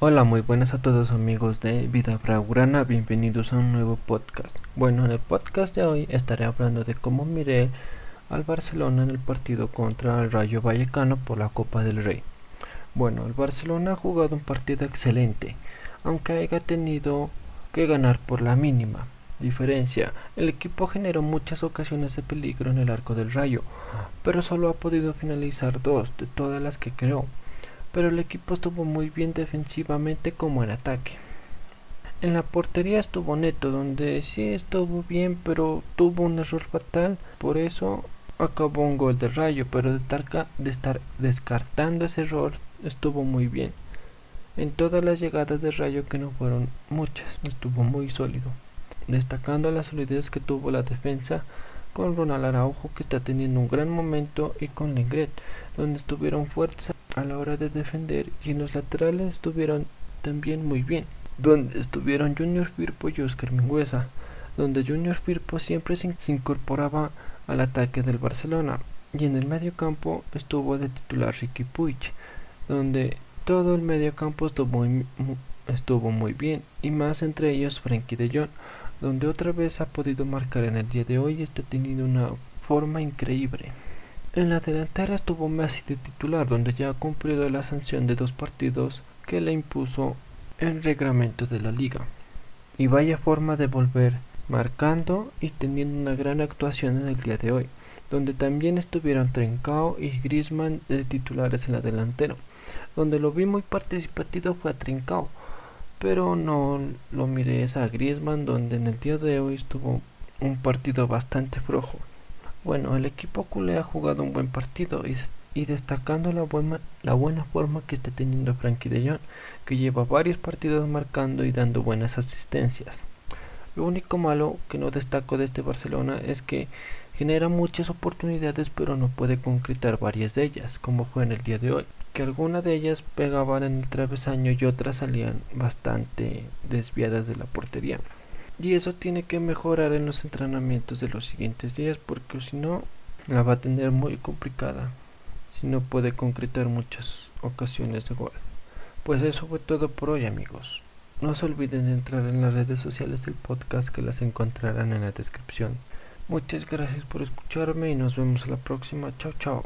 Hola, muy buenas a todos amigos de Vida Braugrana, bienvenidos a un nuevo podcast. Bueno, en el podcast de hoy estaré hablando de cómo miré al Barcelona en el partido contra el Rayo Vallecano por la Copa del Rey. Bueno, el Barcelona ha jugado un partido excelente, aunque haya tenido que ganar por la mínima diferencia. El equipo generó muchas ocasiones de peligro en el arco del Rayo, pero solo ha podido finalizar dos de todas las que creó pero el equipo estuvo muy bien defensivamente como en ataque. En la portería estuvo Neto, donde sí estuvo bien, pero tuvo un error fatal, por eso acabó un gol de rayo, pero de estar, de estar descartando ese error estuvo muy bien. En todas las llegadas de rayo, que no fueron muchas, estuvo muy sólido, destacando la solidez que tuvo la defensa con Ronald Araujo que está teniendo un gran momento y con Lengret, donde estuvieron fuertes a la hora de defender y en los laterales estuvieron también muy bien, donde estuvieron Junior Firpo y Oscar Mingüesa, donde Junior Firpo siempre se, incorporaba al ataque del Barcelona y en el medio campo estuvo de titular Ricky Puig, donde todo el medio campo estuvo muy, estuvo muy bien y más entre ellos Frankie de Jong, donde otra vez ha podido marcar en el día de hoy y está teniendo una forma increíble. En la delantera estuvo Messi de titular, donde ya ha cumplido la sanción de dos partidos que le impuso el reglamento de la liga. Y vaya forma de volver marcando y teniendo una gran actuación en el día de hoy, donde también estuvieron Trincao y Griezmann de titulares en la delantera. Donde lo vi muy participativo fue a Trincao, pero no lo miré a Griezmann, donde en el día de hoy estuvo un partido bastante flojo. Bueno, el equipo culé ha jugado un buen partido y, destacando la buena, la buena forma que está teniendo Frankie de Jong, que lleva varios partidos marcando y dando buenas asistencias. Lo único malo que no destaco de este Barcelona es que genera muchas oportunidades pero no puede concretar varias de ellas, como fue en el día de hoy, que algunas de ellas pegaban en el travesaño y otras salían bastante desviadas de la portería. Y eso tiene que mejorar en los entrenamientos de los siguientes días porque si no la va a tener muy complicada si no puede concretar muchas ocasiones de gol. Pues eso fue todo por hoy amigos. No se olviden de entrar en las redes sociales del podcast que las encontrarán en la descripción. Muchas gracias por escucharme y nos vemos a la próxima. Chao chao.